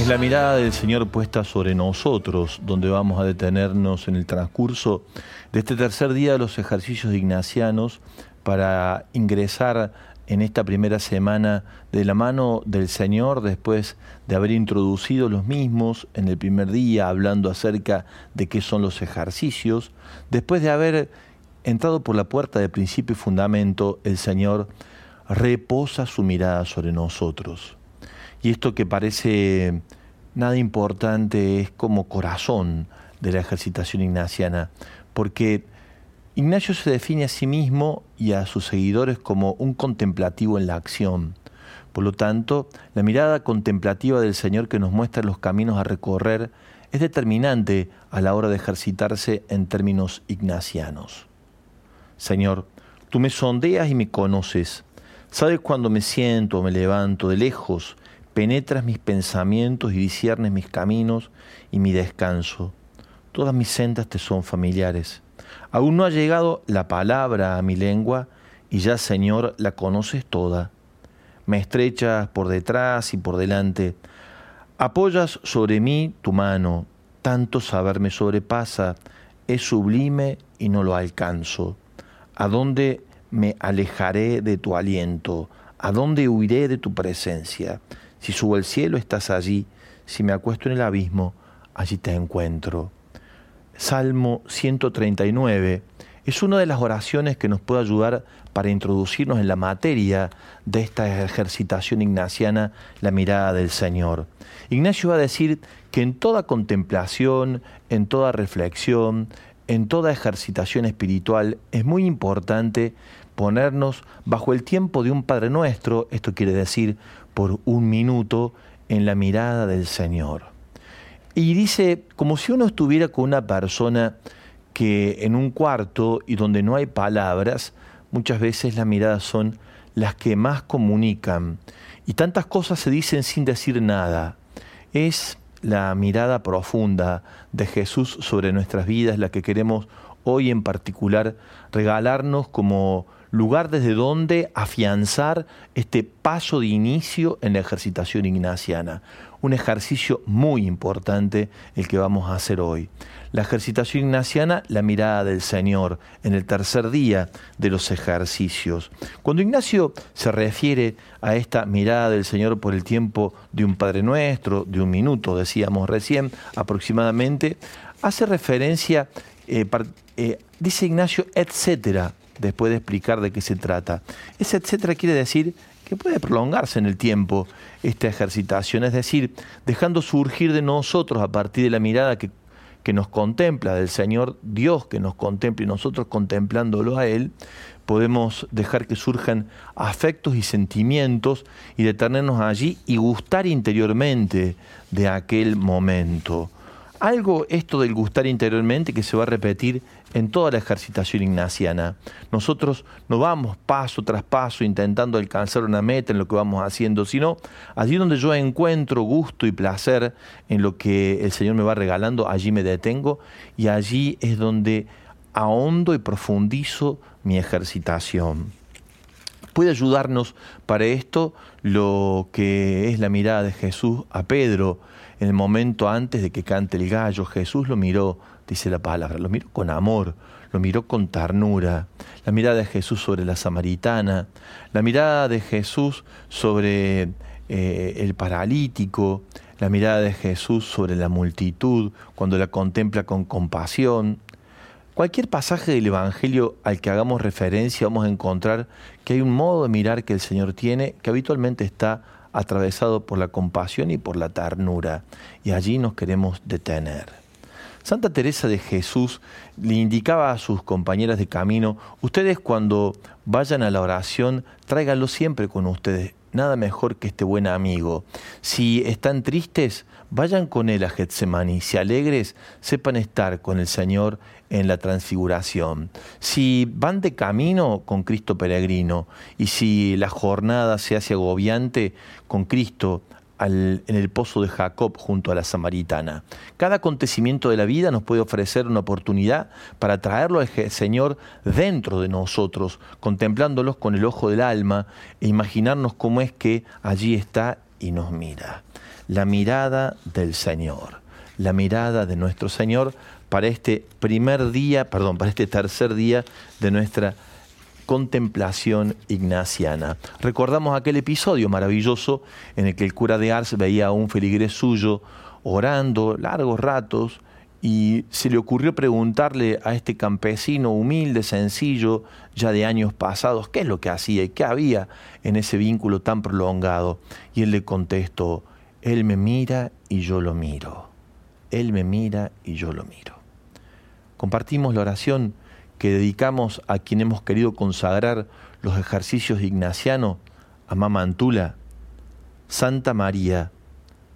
Es la mirada del Señor puesta sobre nosotros, donde vamos a detenernos en el transcurso de este tercer día de los ejercicios ignacianos para ingresar en esta primera semana de la mano del Señor, después de haber introducido los mismos en el primer día, hablando acerca de qué son los ejercicios, después de haber entrado por la puerta de principio y fundamento, el Señor reposa su mirada sobre nosotros. Y esto que parece nada importante es como corazón de la ejercitación ignaciana, porque Ignacio se define a sí mismo y a sus seguidores como un contemplativo en la acción. Por lo tanto, la mirada contemplativa del Señor que nos muestra los caminos a recorrer es determinante a la hora de ejercitarse en términos ignacianos. Señor, tú me sondeas y me conoces. Sabes cuando me siento o me levanto de lejos penetras mis pensamientos y disiernes mis caminos y mi descanso. Todas mis sendas te son familiares. Aún no ha llegado la palabra a mi lengua y ya, Señor, la conoces toda. Me estrechas por detrás y por delante. Apoyas sobre mí tu mano. Tanto saber me sobrepasa. Es sublime y no lo alcanzo. ¿A dónde me alejaré de tu aliento? ¿A dónde huiré de tu presencia? Si subo al cielo, estás allí. Si me acuesto en el abismo, allí te encuentro. Salmo 139 es una de las oraciones que nos puede ayudar para introducirnos en la materia de esta ejercitación ignaciana, la mirada del Señor. Ignacio va a decir que en toda contemplación, en toda reflexión, en toda ejercitación espiritual es muy importante ponernos bajo el tiempo de un Padre Nuestro, esto quiere decir por un minuto en la mirada del Señor. Y dice, como si uno estuviera con una persona que en un cuarto y donde no hay palabras, muchas veces las miradas son las que más comunican. Y tantas cosas se dicen sin decir nada. Es la mirada profunda de Jesús sobre nuestras vidas la que queremos hoy en particular regalarnos como lugar desde donde afianzar este paso de inicio en la ejercitación ignaciana. Un ejercicio muy importante el que vamos a hacer hoy. La ejercitación ignaciana, la mirada del Señor en el tercer día de los ejercicios. Cuando Ignacio se refiere a esta mirada del Señor por el tiempo de un Padre Nuestro, de un minuto, decíamos recién aproximadamente, hace referencia, eh, eh, dice Ignacio, etcétera, después de explicar de qué se trata. Ese etcétera quiere decir que puede prolongarse en el tiempo esta ejercitación, es decir, dejando surgir de nosotros a partir de la mirada que, que nos contempla, del Señor Dios que nos contempla y nosotros contemplándolo a Él, podemos dejar que surjan afectos y sentimientos y detenernos allí y gustar interiormente de aquel momento. Algo esto del gustar interiormente que se va a repetir en toda la ejercitación ignaciana. Nosotros no vamos paso tras paso intentando alcanzar una meta en lo que vamos haciendo, sino allí donde yo encuentro gusto y placer en lo que el Señor me va regalando, allí me detengo y allí es donde ahondo y profundizo mi ejercitación. Puede ayudarnos para esto lo que es la mirada de Jesús a Pedro en el momento antes de que cante el gallo. Jesús lo miró dice la palabra, lo miró con amor, lo miró con ternura, la mirada de Jesús sobre la samaritana, la mirada de Jesús sobre eh, el paralítico, la mirada de Jesús sobre la multitud cuando la contempla con compasión. Cualquier pasaje del Evangelio al que hagamos referencia vamos a encontrar que hay un modo de mirar que el Señor tiene que habitualmente está atravesado por la compasión y por la ternura. Y allí nos queremos detener. Santa Teresa de Jesús le indicaba a sus compañeras de camino, ustedes cuando vayan a la oración, tráiganlo siempre con ustedes, nada mejor que este buen amigo. Si están tristes, vayan con él a Getsemani. Si alegres, sepan estar con el Señor en la transfiguración. Si van de camino, con Cristo peregrino. Y si la jornada se hace agobiante, con Cristo en el pozo de Jacob junto a la samaritana. Cada acontecimiento de la vida nos puede ofrecer una oportunidad para traerlo al Señor dentro de nosotros, contemplándolos con el ojo del alma e imaginarnos cómo es que allí está y nos mira. la mirada del Señor, la mirada de nuestro Señor para este primer día, perdón, para este tercer día de nuestra contemplación ignaciana. Recordamos aquel episodio maravilloso en el que el cura de Ars veía a un feligrés suyo orando largos ratos y se le ocurrió preguntarle a este campesino humilde, sencillo, ya de años pasados, qué es lo que hacía y qué había en ese vínculo tan prolongado. Y él le contestó, él me mira y yo lo miro. Él me mira y yo lo miro. Compartimos la oración que dedicamos a quien hemos querido consagrar los ejercicios de Ignaciano, a Mama Antula. Santa María,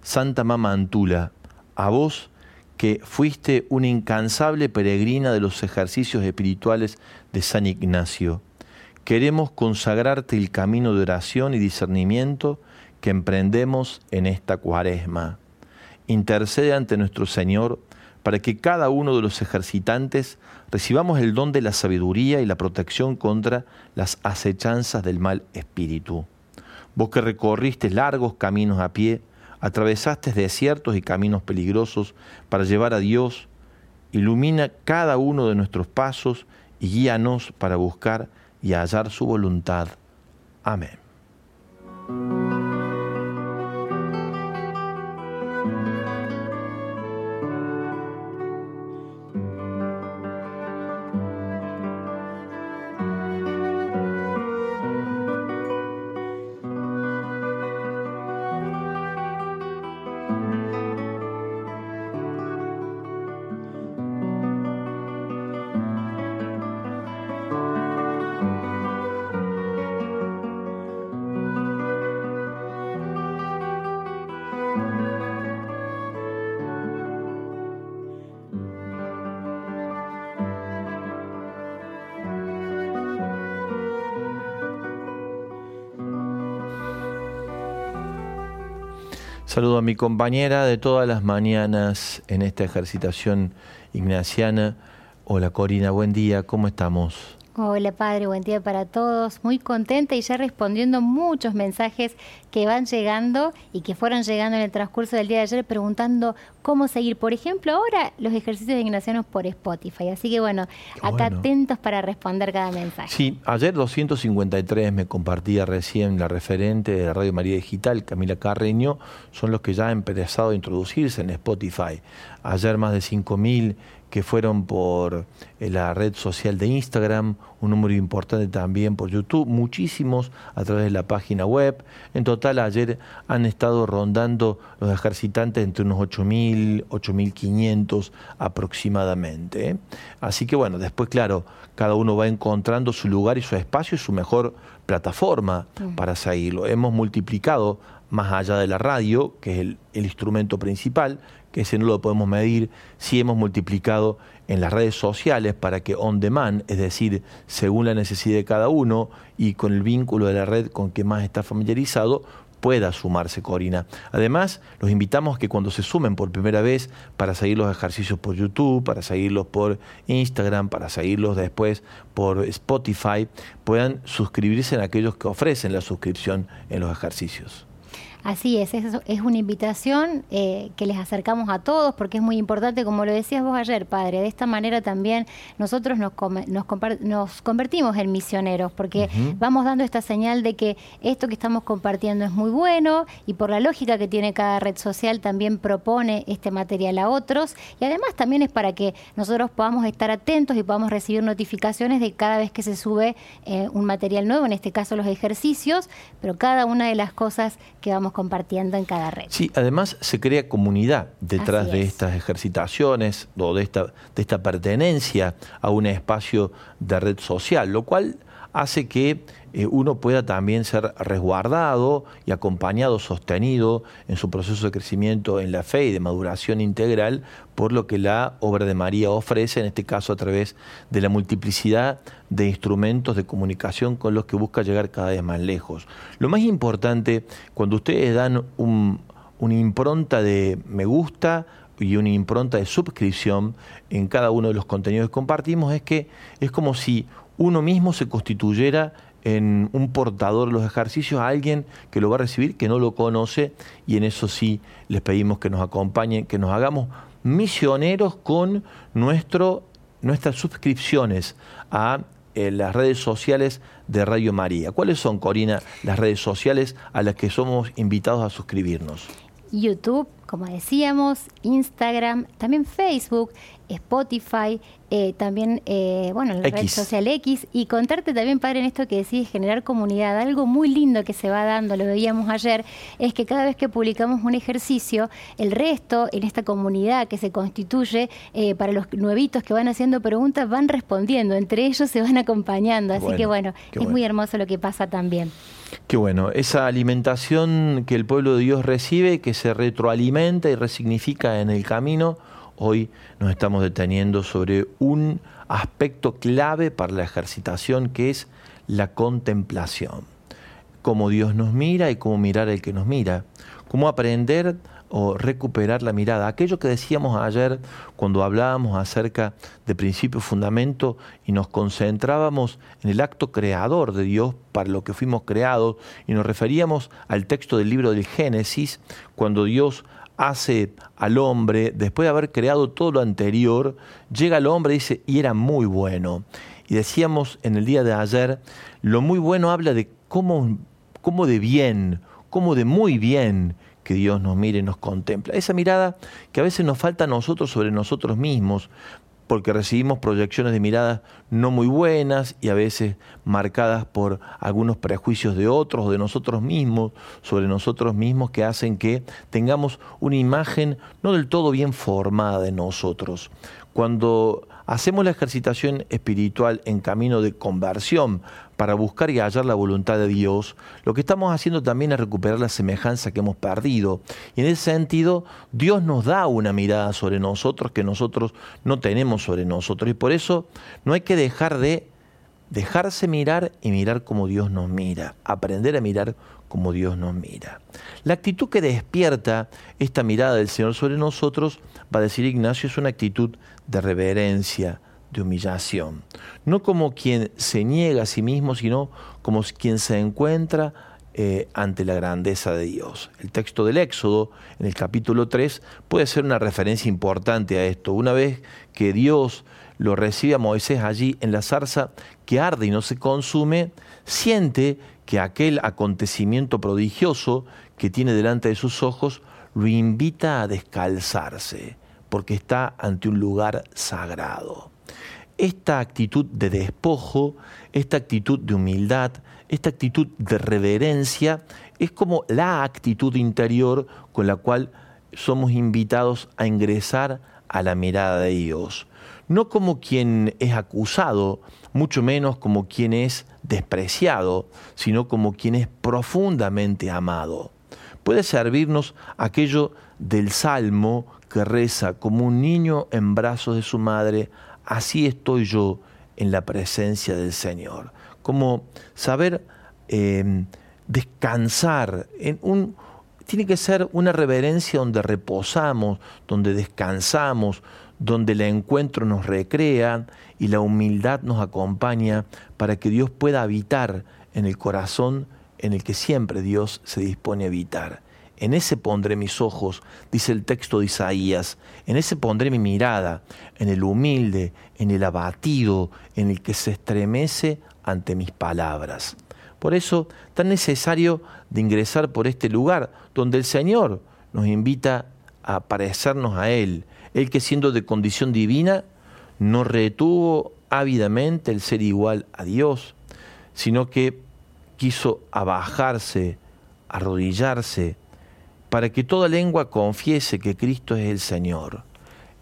Santa Mama Antula, a vos que fuiste una incansable peregrina de los ejercicios espirituales de San Ignacio. Queremos consagrarte el camino de oración y discernimiento que emprendemos en esta cuaresma. Intercede ante nuestro Señor para que cada uno de los ejercitantes recibamos el don de la sabiduría y la protección contra las acechanzas del mal espíritu. Vos que recorriste largos caminos a pie, atravesaste desiertos y caminos peligrosos para llevar a Dios, ilumina cada uno de nuestros pasos y guíanos para buscar y hallar su voluntad. Amén. Saludo a mi compañera de todas las mañanas en esta ejercitación ignaciana. Hola Corina, buen día, ¿cómo estamos? Hola Padre, buen día para todos. Muy contenta y ya respondiendo muchos mensajes que van llegando y que fueron llegando en el transcurso del día de ayer preguntando cómo seguir. Por ejemplo, ahora los ejercicios de ignacianos por Spotify. Así que bueno, acá atentos para responder cada mensaje. Sí, ayer 253 me compartía recién la referente de Radio María Digital, Camila Carreño, son los que ya han empezado a introducirse en Spotify. Ayer más de 5.000 que fueron por eh, la red social de Instagram, un número importante también por YouTube, muchísimos a través de la página web. En total ayer han estado rondando los ejercitantes entre unos 8.000, 8.500 aproximadamente. ¿eh? Así que bueno, después claro, cada uno va encontrando su lugar y su espacio y su mejor plataforma mm. para seguirlo. Hemos multiplicado más allá de la radio, que es el, el instrumento principal, que ese no lo podemos medir, si hemos multiplicado en las redes sociales para que on demand, es decir, según la necesidad de cada uno y con el vínculo de la red con que más está familiarizado, pueda sumarse Corina. Además, los invitamos a que cuando se sumen por primera vez para seguir los ejercicios por YouTube, para seguirlos por Instagram, para seguirlos después por Spotify, puedan suscribirse en aquellos que ofrecen la suscripción en los ejercicios. Así es, es, es una invitación eh, que les acercamos a todos porque es muy importante, como lo decías vos ayer, padre, de esta manera también nosotros nos, nos, nos convertimos en misioneros porque vamos dando esta señal de que esto que estamos compartiendo es muy bueno y por la lógica que tiene cada red social también propone este material a otros. Y además también es para que nosotros podamos estar atentos y podamos recibir notificaciones de cada vez que se sube eh, un material nuevo, en este caso los ejercicios, pero cada una de las cosas que vamos compartiendo en cada red. Sí, además se crea comunidad detrás de estas ejercitaciones o de esta, de esta pertenencia a un espacio de red social, lo cual hace que eh, uno pueda también ser resguardado y acompañado, sostenido en su proceso de crecimiento en la fe y de maduración integral por lo que la obra de María ofrece, en este caso a través de la multiplicidad de instrumentos de comunicación con los que busca llegar cada vez más lejos. Lo más importante, cuando ustedes dan una impronta de me gusta, y una impronta de suscripción en cada uno de los contenidos que compartimos es que es como si uno mismo se constituyera en un portador de los ejercicios a alguien que lo va a recibir, que no lo conoce, y en eso sí les pedimos que nos acompañen, que nos hagamos misioneros con nuestro, nuestras suscripciones a eh, las redes sociales de Radio María. ¿Cuáles son, Corina, las redes sociales a las que somos invitados a suscribirnos? YouTube, como decíamos, Instagram, también Facebook, Spotify, eh, también, eh, bueno, la red social X, y contarte también, padre, en esto que decís, generar comunidad. Algo muy lindo que se va dando, lo veíamos ayer, es que cada vez que publicamos un ejercicio, el resto, en esta comunidad que se constituye, eh, para los nuevitos que van haciendo preguntas, van respondiendo, entre ellos se van acompañando. Así que, bueno, es muy hermoso lo que pasa también. Qué bueno, esa alimentación que el pueblo de Dios recibe, que se retroalimenta y resignifica en el camino, hoy nos estamos deteniendo sobre un aspecto clave para la ejercitación que es la contemplación. Cómo Dios nos mira y cómo mirar el que nos mira. Cómo aprender o recuperar la mirada. Aquello que decíamos ayer cuando hablábamos acerca de principio fundamento y nos concentrábamos en el acto creador de Dios para lo que fuimos creados y nos referíamos al texto del libro del Génesis, cuando Dios hace al hombre, después de haber creado todo lo anterior, llega al hombre y dice, y era muy bueno. Y decíamos en el día de ayer, lo muy bueno habla de cómo, cómo de bien, cómo de muy bien que Dios nos mire y nos contempla. Esa mirada que a veces nos falta a nosotros sobre nosotros mismos, porque recibimos proyecciones de miradas no muy buenas y a veces marcadas por algunos prejuicios de otros o de nosotros mismos, sobre nosotros mismos, que hacen que tengamos una imagen no del todo bien formada de nosotros. Cuando hacemos la ejercitación espiritual en camino de conversión para buscar y hallar la voluntad de Dios, lo que estamos haciendo también es recuperar la semejanza que hemos perdido. Y en ese sentido, Dios nos da una mirada sobre nosotros que nosotros no tenemos sobre nosotros. Y por eso no hay que dejar de dejarse mirar y mirar como Dios nos mira, aprender a mirar como Dios nos mira. La actitud que despierta esta mirada del Señor sobre nosotros, va a decir Ignacio, es una actitud de reverencia, de humillación. No como quien se niega a sí mismo, sino como quien se encuentra eh, ante la grandeza de Dios. El texto del Éxodo, en el capítulo 3, puede ser una referencia importante a esto. Una vez que Dios lo recibe a Moisés allí en la zarza que arde y no se consume, siente que aquel acontecimiento prodigioso que tiene delante de sus ojos lo invita a descalzarse, porque está ante un lugar sagrado. Esta actitud de despojo, esta actitud de humildad, esta actitud de reverencia, es como la actitud interior con la cual somos invitados a ingresar a la mirada de Dios. No como quien es acusado, mucho menos como quien es despreciado, sino como quien es profundamente amado. Puede servirnos aquello del salmo que reza como un niño en brazos de su madre, así estoy yo en la presencia del Señor. Como saber em, descansar en un, tiene que ser una reverencia donde reposamos, donde descansamos, donde el encuentro nos recrea y la humildad nos acompaña para que Dios pueda habitar en el corazón en el que siempre Dios se dispone a habitar. En ese pondré mis ojos, dice el texto de Isaías, en ese pondré mi mirada, en el humilde, en el abatido, en el que se estremece ante mis palabras. Por eso, tan necesario de ingresar por este lugar donde el Señor nos invita a parecernos a Él, el que siendo de condición divina, no retuvo ávidamente el ser igual a Dios, sino que quiso abajarse, arrodillarse, para que toda lengua confiese que Cristo es el Señor.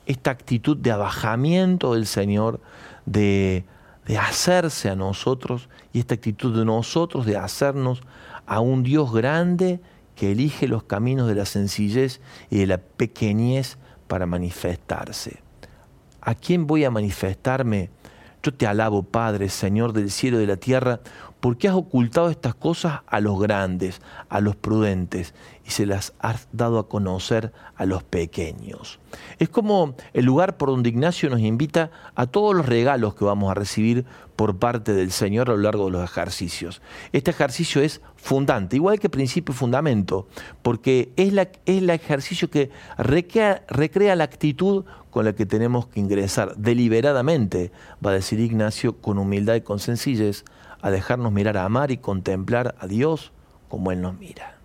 Esta actitud de abajamiento del Señor, de, de hacerse a nosotros, y esta actitud de nosotros de hacernos a un Dios grande que elige los caminos de la sencillez y de la pequeñez para manifestarse. ¿A quién voy a manifestarme? Yo te alabo, Padre, Señor del cielo y de la tierra, ¿Por qué has ocultado estas cosas a los grandes, a los prudentes, y se las has dado a conocer a los pequeños? Es como el lugar por donde Ignacio nos invita a todos los regalos que vamos a recibir por parte del Señor a lo largo de los ejercicios. Este ejercicio es fundante, igual que principio y fundamento, porque es, el ejercicio que recrea la actitud con la que tenemos que ingresar deliberadamente, va a decir Ignacio, con humildad y con sencillez, a dejarnos mirar a amar y contemplar a Dios como Él nos mira.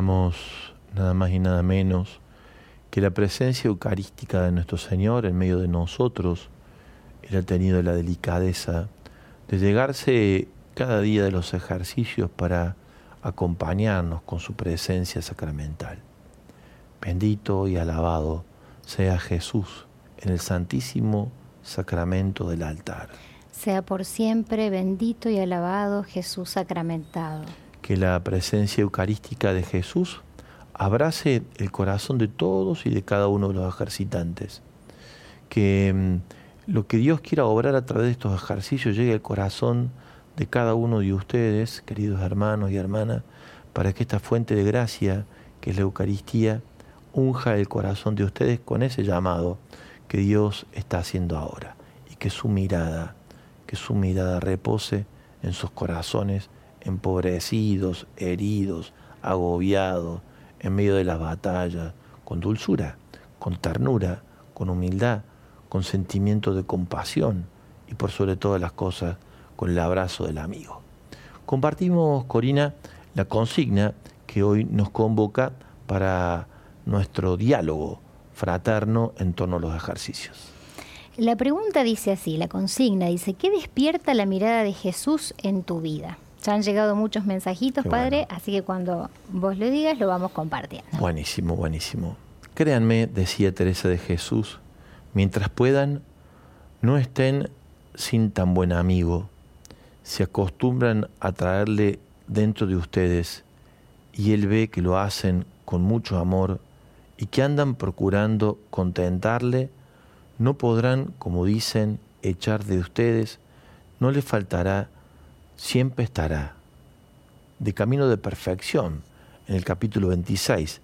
Nada más y nada menos que la presencia eucarística de nuestro Señor en medio de nosotros, Él ha tenido la delicadeza de llegarse cada día de los ejercicios para acompañarnos con su presencia sacramental. Bendito y alabado sea Jesús en el santísimo sacramento del altar. Sea por siempre bendito y alabado Jesús sacramentado que la presencia eucarística de Jesús abrace el corazón de todos y de cada uno de los ejercitantes. Que mm, lo que Dios quiera obrar a través de estos ejercicios llegue al corazón de cada uno de ustedes, queridos hermanos y hermanas, para que esta fuente de gracia, que es la Eucaristía, unja el corazón de ustedes con ese llamado que Dios está haciendo ahora y que su mirada, que su mirada repose en sus corazones empobrecidos, heridos, agobiados, en medio de las batallas, con dulzura, con ternura, con humildad, con sentimiento de compasión y por sobre todas las cosas con el abrazo del amigo. Compartimos, Corina, la consigna que hoy nos convoca para nuestro diálogo fraterno en torno a los ejercicios. La pregunta dice así, la consigna dice, ¿qué despierta la mirada de Jesús en tu vida? Ya han llegado muchos mensajitos, Padre, así que cuando vos lo digas lo vamos compartiendo. Buenísimo, buenísimo. Créanme, decía Teresa de Jesús, mientras puedan, no estén sin tan buen amigo. Se acostumbran a traerle dentro de ustedes y él ve que lo hacen con mucho amor y que andan procurando contentarle, no podrán, como dicen, echar de ustedes, no le faltará, siempre estará. De camino de perfección, en el capítulo 26,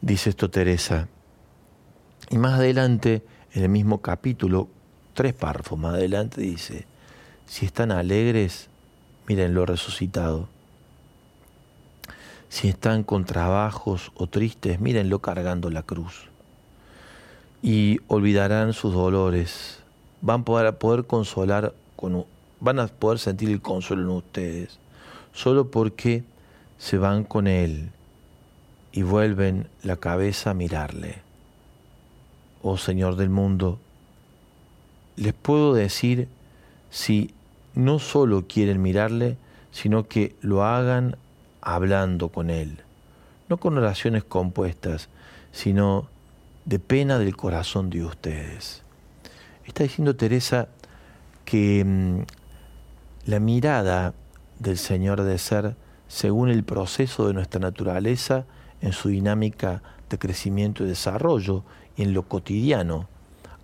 dice esto Teresa. Y más adelante, en el mismo capítulo, tres párrafos más adelante, dice, si están alegres, miren lo resucitado. Si están con trabajos o tristes, mírenlo cargando la cruz. Y olvidarán sus dolores. Van a poder consolar, con, van a poder sentir el consuelo en ustedes. Solo porque se van con Él y vuelven la cabeza a mirarle. Oh Señor del mundo, les puedo decir si no solo quieren mirarle, sino que lo hagan hablando con Él, no con oraciones compuestas, sino de pena del corazón de ustedes. Está diciendo Teresa que mm, la mirada del Señor de ser según el proceso de nuestra naturaleza en su dinámica de crecimiento y desarrollo y en lo cotidiano,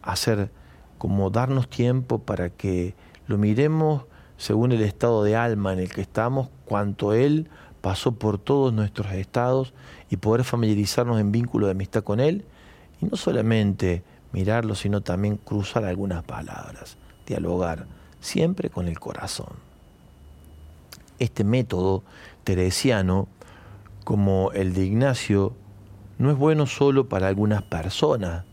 hacer como darnos tiempo para que lo miremos según el estado de alma en el que estamos, cuanto Él pasó por todos nuestros estados y poder familiarizarnos en vínculo de amistad con Él y no solamente mirarlo, sino también cruzar algunas palabras, dialogar, siempre con el corazón. Este método teresiano, como el de Ignacio, no es bueno solo para algunas personas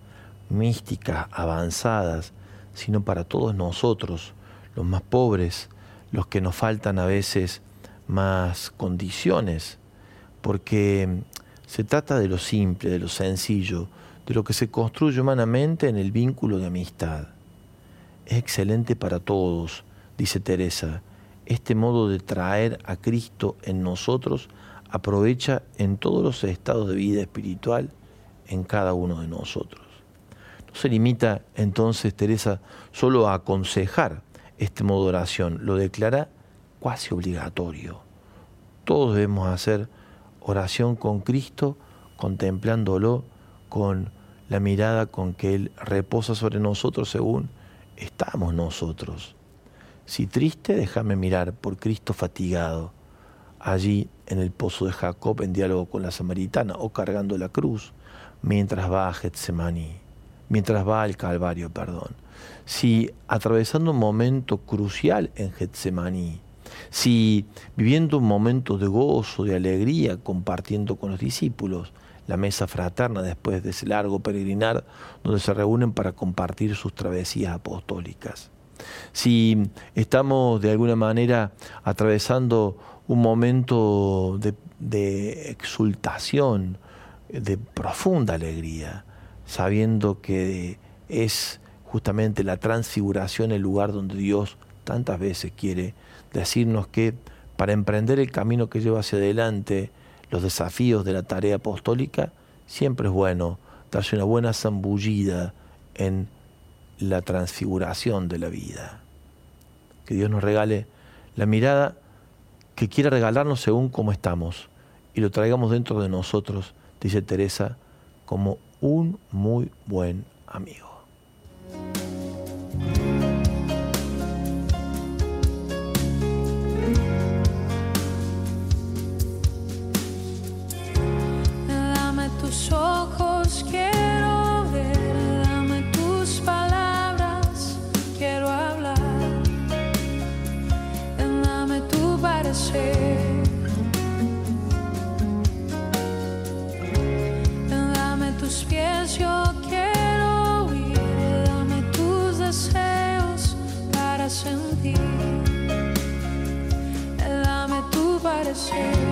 místicas, avanzadas, sino para todos nosotros, los más pobres, los que nos faltan a veces más condiciones, porque se trata de lo simple, de lo sencillo, de lo que se construye humanamente en el vínculo de amistad. Es excelente para todos, dice Teresa. Este modo de traer a Cristo en nosotros aprovecha en todos los estados de vida espiritual en cada uno de nosotros. No se limita entonces Teresa solo a aconsejar este modo de oración, lo declara cuasi obligatorio. Todos debemos hacer oración con Cristo, contemplándolo con la mirada con que Él reposa sobre nosotros según estamos nosotros. Si triste, déjame mirar por Cristo fatigado, allí en el pozo de Jacob en diálogo con la samaritana o cargando la cruz, mientras va a Getsemaní, mientras va al Calvario, perdón. Si atravesando un momento crucial en Getsemaní, si viviendo un momento de gozo, de alegría, compartiendo con los discípulos la mesa fraterna después de ese largo peregrinar donde se reúnen para compartir sus travesías apostólicas. Si estamos de alguna manera atravesando un momento de, exultación, de profunda alegría, sabiendo que es justamente la transfiguración el lugar donde Dios tantas veces quiere decirnos que para emprender el camino que lleva hacia adelante, los desafíos de la tarea apostólica, siempre es bueno darse una buena zambullida en la transfiguración de la vida. Que Dios nos regale la mirada que quiere regalarnos según cómo estamos y lo traigamos dentro de nosotros, dice Teresa, como un muy buen amigo. change.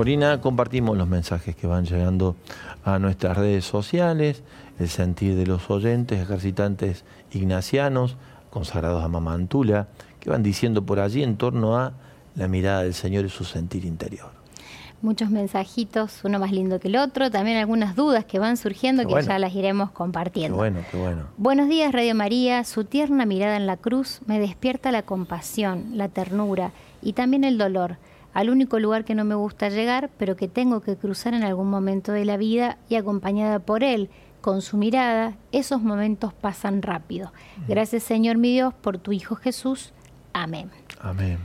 Corina, compartimos los mensajes que van llegando a nuestras redes sociales, el sentir de los oyentes, ejercitantes ignacianos, consagrados a Mamantula, que van diciendo por allí en torno a la mirada del Señor y su sentir interior. Muchos mensajitos, uno más lindo que el otro, también algunas dudas que van surgiendo que ya las iremos compartiendo. Qué bueno, qué bueno. Buenos días, Radio María. Su tierna mirada en la cruz me despierta la compasión, la ternura y también el dolor al único lugar que no me gusta llegar, pero que tengo que cruzar en algún momento de la vida y acompañada por Él, con su mirada, esos momentos pasan rápido. Gracias Señor mi Dios por tu Hijo Jesús. Amén. Amén.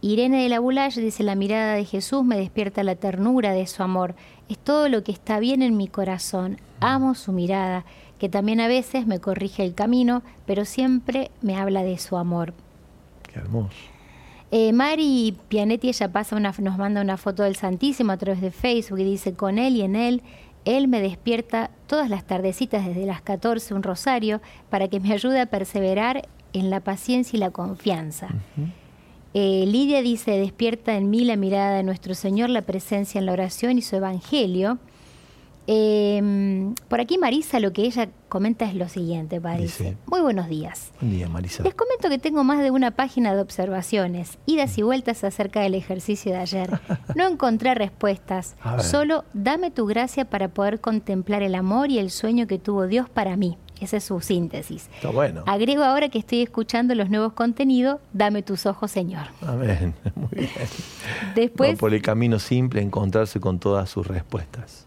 Irene de la Boulaye dice, la mirada de Jesús me despierta la ternura de su amor. Es todo lo que está bien en mi corazón. Amo su mirada, que también a veces me corrige el camino, pero siempre me habla de su amor. Qué hermoso. Eh, Mari Pianetti, ella pasa una, nos manda una foto del Santísimo a través de Facebook y dice, con él y en él, él me despierta todas las tardecitas desde las 14 un rosario para que me ayude a perseverar en la paciencia y la confianza. Eh, Lidia dice, despierta en mí la mirada de nuestro Señor, la presencia en la oración y su evangelio. Em, por aquí Marisa lo que ella comenta es lo siguiente, Dice, Muy buenos días. Buen día, Marisa. Les comento que tengo más de una página de observaciones, idas y vueltas acerca del ejercicio de ayer. No encontré respuestas, solo dame tu gracia para poder contemplar el amor y el sueño que tuvo Dios para mí. Esa es su síntesis. Está bueno. Agrego ahora que estoy escuchando los nuevos contenidos, dame tus ojos, Señor. Amén. Muy bien. Después, por el camino simple, encontrarse con todas sus respuestas.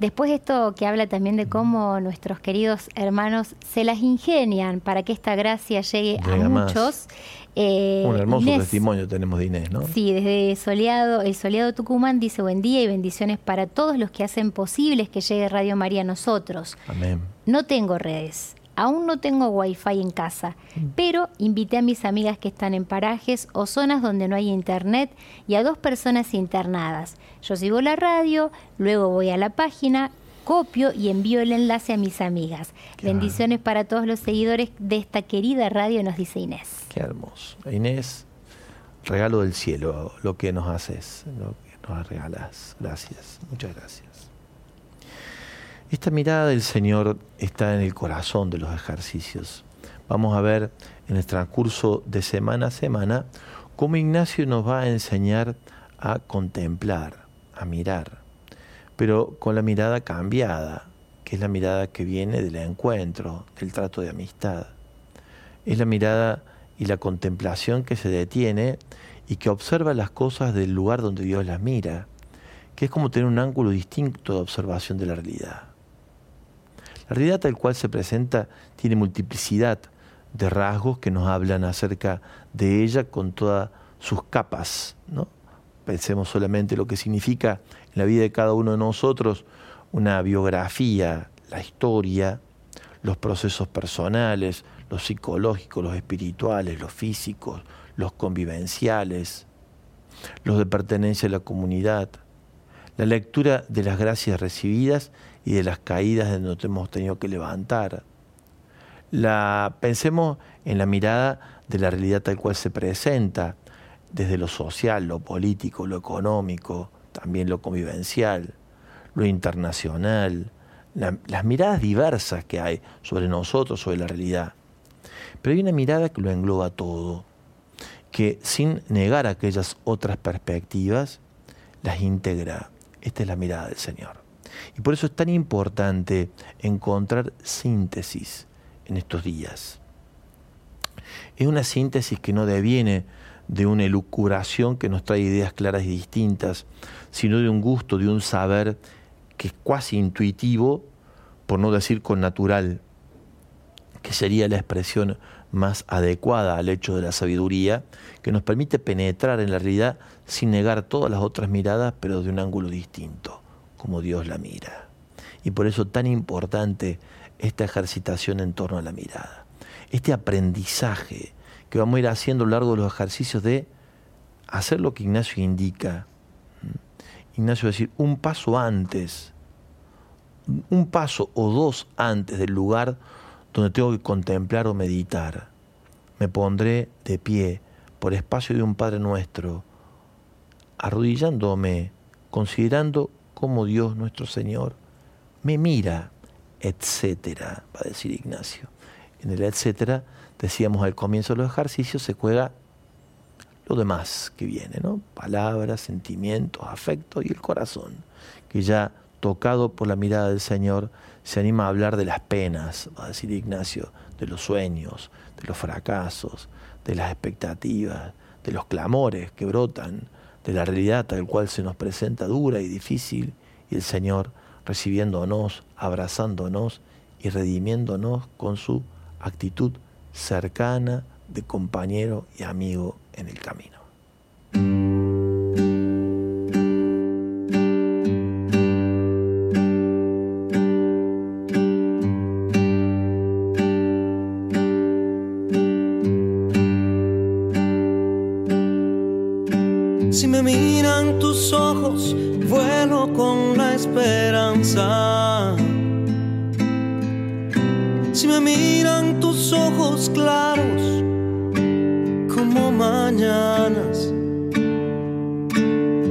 Después esto que habla también de cómo nuestros queridos hermanos se las ingenian para que esta gracia llegue a muchos. Eh, Un hermoso testimonio tenemos de Inés, ¿no? Sí, desde Soleado, el Soleado Tucumán dice buen día y bendiciones para todos los que hacen posibles que llegue Radio María a nosotros. Amén. No tengo redes, Aún no tengo wifi en casa, mm. pero invité a mis amigas que están en parajes o zonas donde no hay internet y a dos personas internadas. Yo sigo la radio, luego voy a la página, copio y envío el enlace a mis amigas. Bendiciones para todos los seguidores de esta querida radio, nos dice Inés. Qué hermoso. Inés, regalo del cielo lo que nos haces, nos regalás. Gracias, muchas gracias. Esta mirada del Señor está en el corazón de los ejercicios. Vamos a ver en el transcurso de semana a semana cómo Ignacio nos va a enseñar a contemplar, a mirar, pero con la mirada cambiada, que es la mirada que viene del encuentro, del trato de amistad. Es la mirada y la contemplación que se detiene y que observa las cosas del lugar donde Dios las mira, que es como tener un ángulo distinto de observación de la realidad. La realidad tal cual se presenta tiene multiplicidad de rasgos que nos hablan acerca de ella con todas sus capas. ¿no? Pensemos solamente lo que significa en la vida de cada uno de nosotros una biografía, la historia, los procesos personales, los psicológicos, los espirituales, los físicos, los convivenciales, los de pertenencia a la comunidad, la lectura de las gracias recibidas y de las caídas de donde hemos tenido que levantar. La, pensemos en la mirada de la realidad tal cual se presenta, desde lo social, lo político, lo económico, también lo convivencial, lo internacional, las miradas diversas que hay sobre nosotros, sobre la realidad. Pero hay una mirada que lo engloba todo, que sin negar aquellas otras perspectivas, las integra. Esta es la mirada del Señor. Y por eso es tan importante encontrar síntesis en estos días. Es una síntesis que no deviene de una elucubración que nos trae ideas claras y distintas, sino de un gusto, de un saber que es cuasi intuitivo, por no decir con natural, que sería la expresión más adecuada al hecho de la sabiduría, que nos permite penetrar en la realidad sin negar todas las otras miradas, pero de un ángulo distinto como Dios la mira. Y por eso tan importante esta ejercitación en torno a la mirada. Este aprendizaje que vamos a ir haciendo a lo largo de los ejercicios de hacer lo que Ignacio indica. Ignacio va a decir un paso antes, un paso o dos antes del lugar donde tengo que contemplar o meditar. Me pondré de pie por espacio de un Padre nuestro, arrodillándome, considerando cómo Dios nuestro Señor me mira, etcétera, va a decir Ignacio. En el etcétera, decíamos al comienzo de los ejercicios, se juega lo demás que viene, ¿no? Palabras, sentimientos, afecto y el corazón, que ya tocado por la mirada del Señor, se anima a hablar de las penas, va a decir Ignacio, de los sueños, de los fracasos, de las expectativas, de los clamores que brotan, de la realidad tal cual se nos presenta dura y difícil, y el Señor recibiéndonos, abrazándonos y redimiéndonos con su actitud cercana de compañero y amigo en el camino.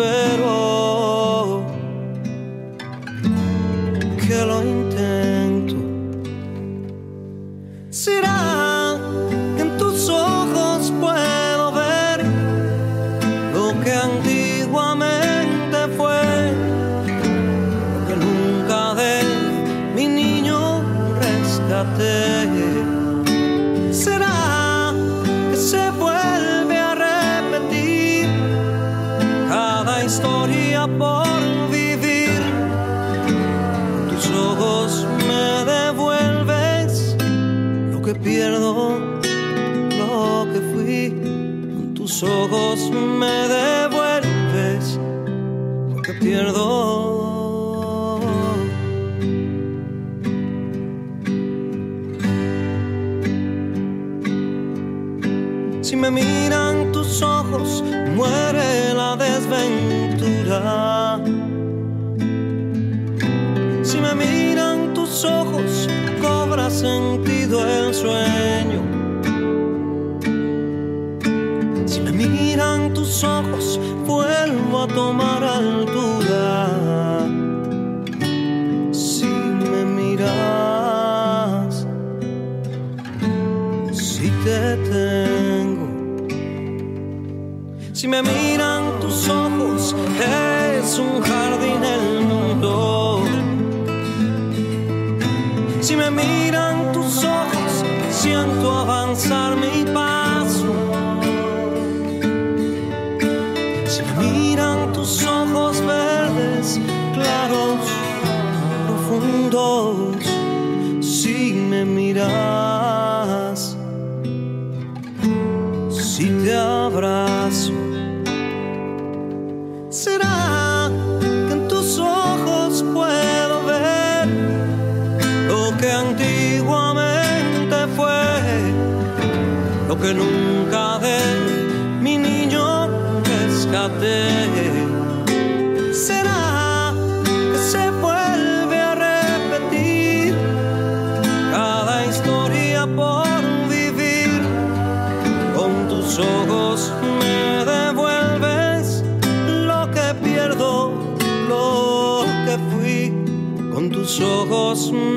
But. pierdo lo que fui. Con tus ojos me devuelves lo que pierdo. Tomar altura. Si me miras, si te tengo. Si me miran que nunca de mi niño rescaté? ¿Será que se vuelve a repetir cada historia por vivir? Con tus ojos me devuelves lo que pierdo, lo que fui. Con tus ojos me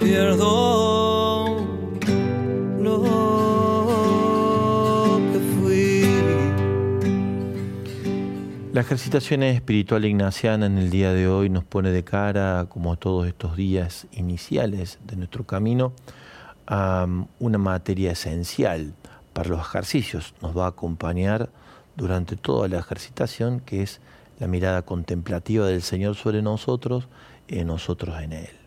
pierdo, lo que fui. La ejercitación espiritual ignaciana en el día de hoy nos pone de cara, como todos estos días iniciales de nuestro camino, a um, una materia esencial para los ejercicios. Nos va a acompañar durante toda la ejercitación, que es la mirada contemplativa del Señor sobre nosotros y nosotros en Él.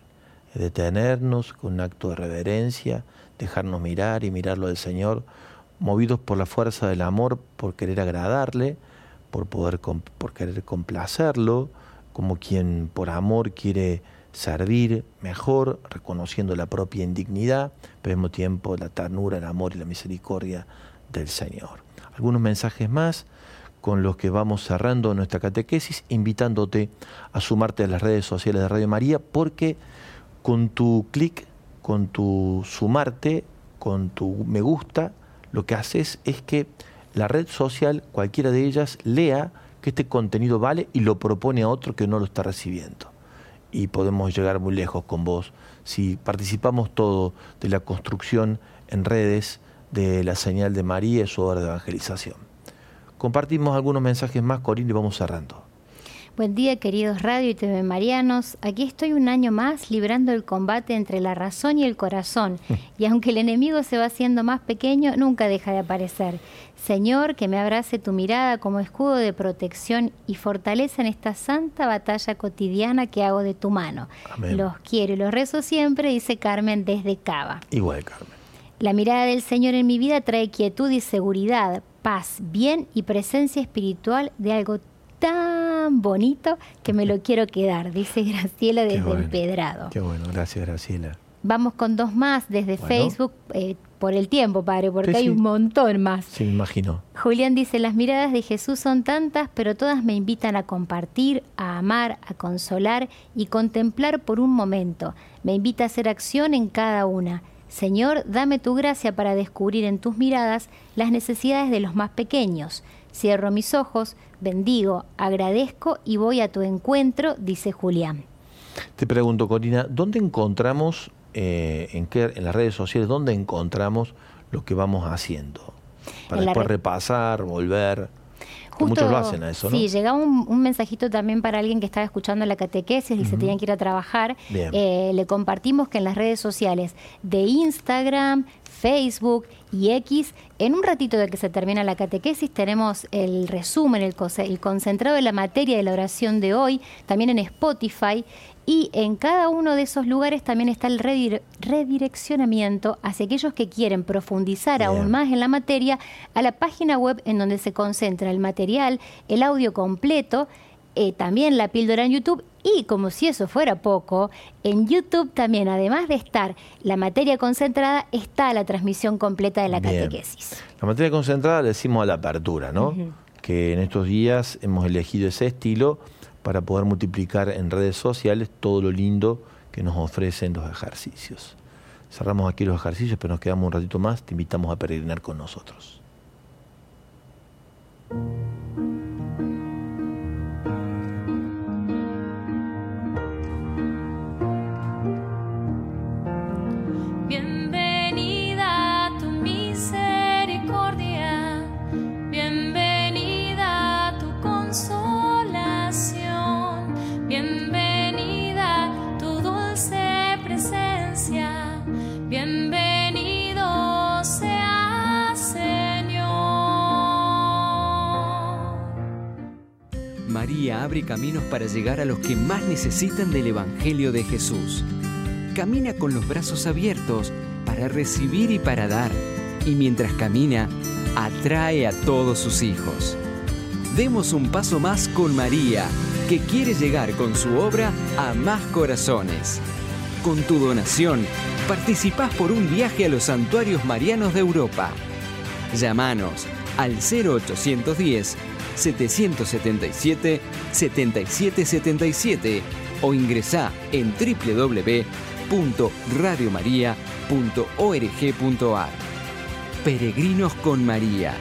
Detenernos con un acto de reverencia, dejarnos mirar y mirarlo al Señor, movidos por la fuerza del amor, por querer agradarle, por, poder, por querer complacerlo, como quien por amor quiere servir mejor, reconociendo la propia indignidad, pero al mismo tiempo la ternura, el amor y la misericordia del Señor. Algunos mensajes más con los que vamos cerrando nuestra catequesis, invitándote a sumarte a las redes sociales de Radio María, porque con tu clic, con tu sumarte, con tu me gusta, lo que haces es que la red social, cualquiera de ellas, lea que este contenido vale y lo propone a otro que no lo está recibiendo. Y podemos llegar muy lejos con vos si participamos todo de la construcción en redes de la señal de María y su obra de evangelización. Compartimos algunos mensajes más, Corín, y vamos cerrando. Buen día, queridos Radio y TV Marianos. Aquí estoy un año más librando el combate entre la razón y el corazón. Y aunque el enemigo se va haciendo más pequeño, nunca deja de aparecer. Señor, que me abrace tu mirada como escudo de protección y fortaleza en esta santa batalla cotidiana que hago de tu mano. Amén. Los quiero y los rezo siempre, dice Carmen desde Cava. Igual, Carmen. La mirada del Señor en mi vida trae quietud y seguridad, paz, bien y presencia espiritual de algo tan bonito que me lo quiero quedar, dice Graciela Qué desde bueno. Empedrado. Qué bueno, gracias, Graciela. Vamos con dos más desde Bueno. Facebook, eh, por el tiempo, padre, porque Sí, hay un montón más. Sí, imagino. Julián dice, las miradas de Jesús son tantas, pero todas me invitan a compartir, a amar, a consolar y contemplar por un momento. Me invita a hacer acción en cada una. Señor, dame tu gracia para descubrir en tus miradas las necesidades de los más pequeños. Cierro mis ojos, bendigo, agradezco y voy a tu encuentro, dice Julián. Te pregunto, Corina, ¿dónde encontramos, eh, en, qué, en las redes sociales, dónde encontramos lo que vamos haciendo? Para después repasar, volver. muchos lo hacen a eso, ¿no? Sí, llegaba un, mensajito también para alguien que estaba escuchando la catequesis y se tenían que ir a trabajar. Eh, le compartimos que en las redes sociales de Instagram, Facebook y X. En un ratito de que se termina la catequesis tenemos el resumen, el, el concentrado de la materia de la oración de hoy, también en Spotify. Y en cada uno de esos lugares también está el redireccionamiento hacia aquellos que quieren profundizar aún más en la materia a la página web en donde se concentra el material, el audio completo, eh, también la píldora en YouTube y como si eso fuera poco, en YouTube también, además de estar la materia concentrada, está la transmisión completa de la catequesis. La materia concentrada le decimos a la apertura, ¿no? Que en estos días hemos elegido ese estilo para poder multiplicar en redes sociales todo lo lindo que nos ofrecen los ejercicios. Cerramos aquí los ejercicios, pero nos quedamos un ratito más. Te invitamos a peregrinar con nosotros. Abre caminos para llegar a los que más necesitan del Evangelio de Jesús. Camina con los brazos abiertos para recibir y para dar. Y mientras camina, atrae a todos sus hijos. Demos un paso más con María, que quiere llegar con su obra a más corazones. Con tu donación, participás por un viaje a los santuarios marianos de Europa. Llámanos al 0810 777 7777 o ingresá en www.radiomaria.org.ar. Peregrinos con María.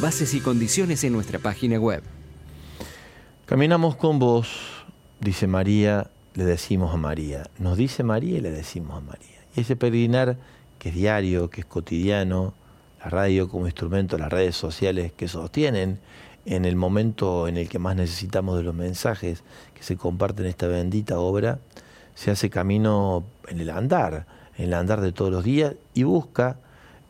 Bases y condiciones en nuestra página web. Caminamos con vos, dice María, le decimos a María. Nos dice María y le decimos a María. Y ese peregrinar que es diario, que es cotidiano, la radio como instrumento, las redes sociales que sostienen en el momento en el que más necesitamos de los mensajes que se comparten esta bendita obra, se hace camino en el andar, en el andar de todos los días y busca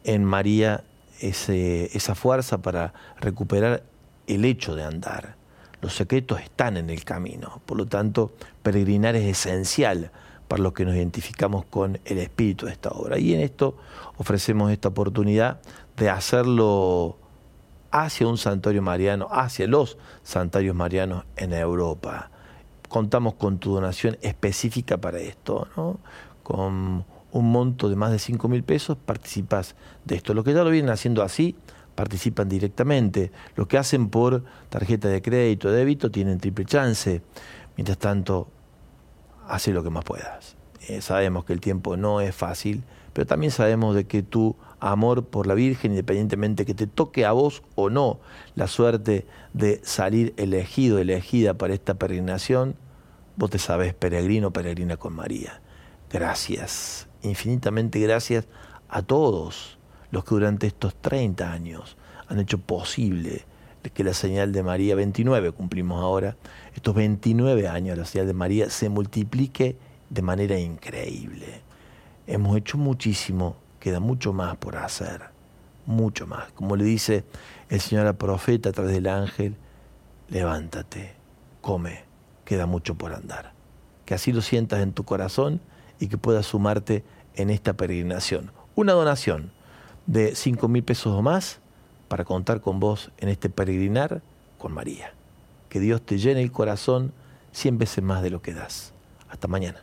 en María ese, esa fuerza para recuperar el hecho de andar. Los secretos están en el camino, por lo tanto, peregrinar es esencial para los que nos identificamos con el espíritu de esta obra. Y en esto ofrecemos esta oportunidad de hacerlo hacia un santuario mariano, hacia los santuarios marianos en Europa. Contamos con tu donación específica para esto, ¿no? Con un monto de más de 5 mil pesos participas de esto. Los que ya lo vienen haciendo así, participan directamente. Los que hacen por tarjeta de crédito, débito, tienen triple chance. Mientras tanto, hace lo que más puedas. Eh, sabemos que el tiempo no es fácil, pero también sabemos de que tu amor por la Virgen, independientemente que te toque a vos o no la suerte de salir elegido, elegida para esta peregrinación, vos te sabes peregrino, peregrina con María. Gracias, infinitamente gracias a todos los que durante estos 30 años han hecho posible que la señal de María, 29 cumplimos ahora, estos 29 años la señal de María se multiplique de manera increíble. Hemos hecho muchísimo, queda mucho más por hacer, mucho más. Como le dice el Señor al profeta a través del ángel, levántate, come, queda mucho por andar. Que así lo sientas en tu corazón y que puedas sumarte en esta peregrinación. Una donación de 5 mil pesos o más para contar con vos en este peregrinar con María. Que Dios te llene el corazón cien veces más de lo que das. Hasta mañana.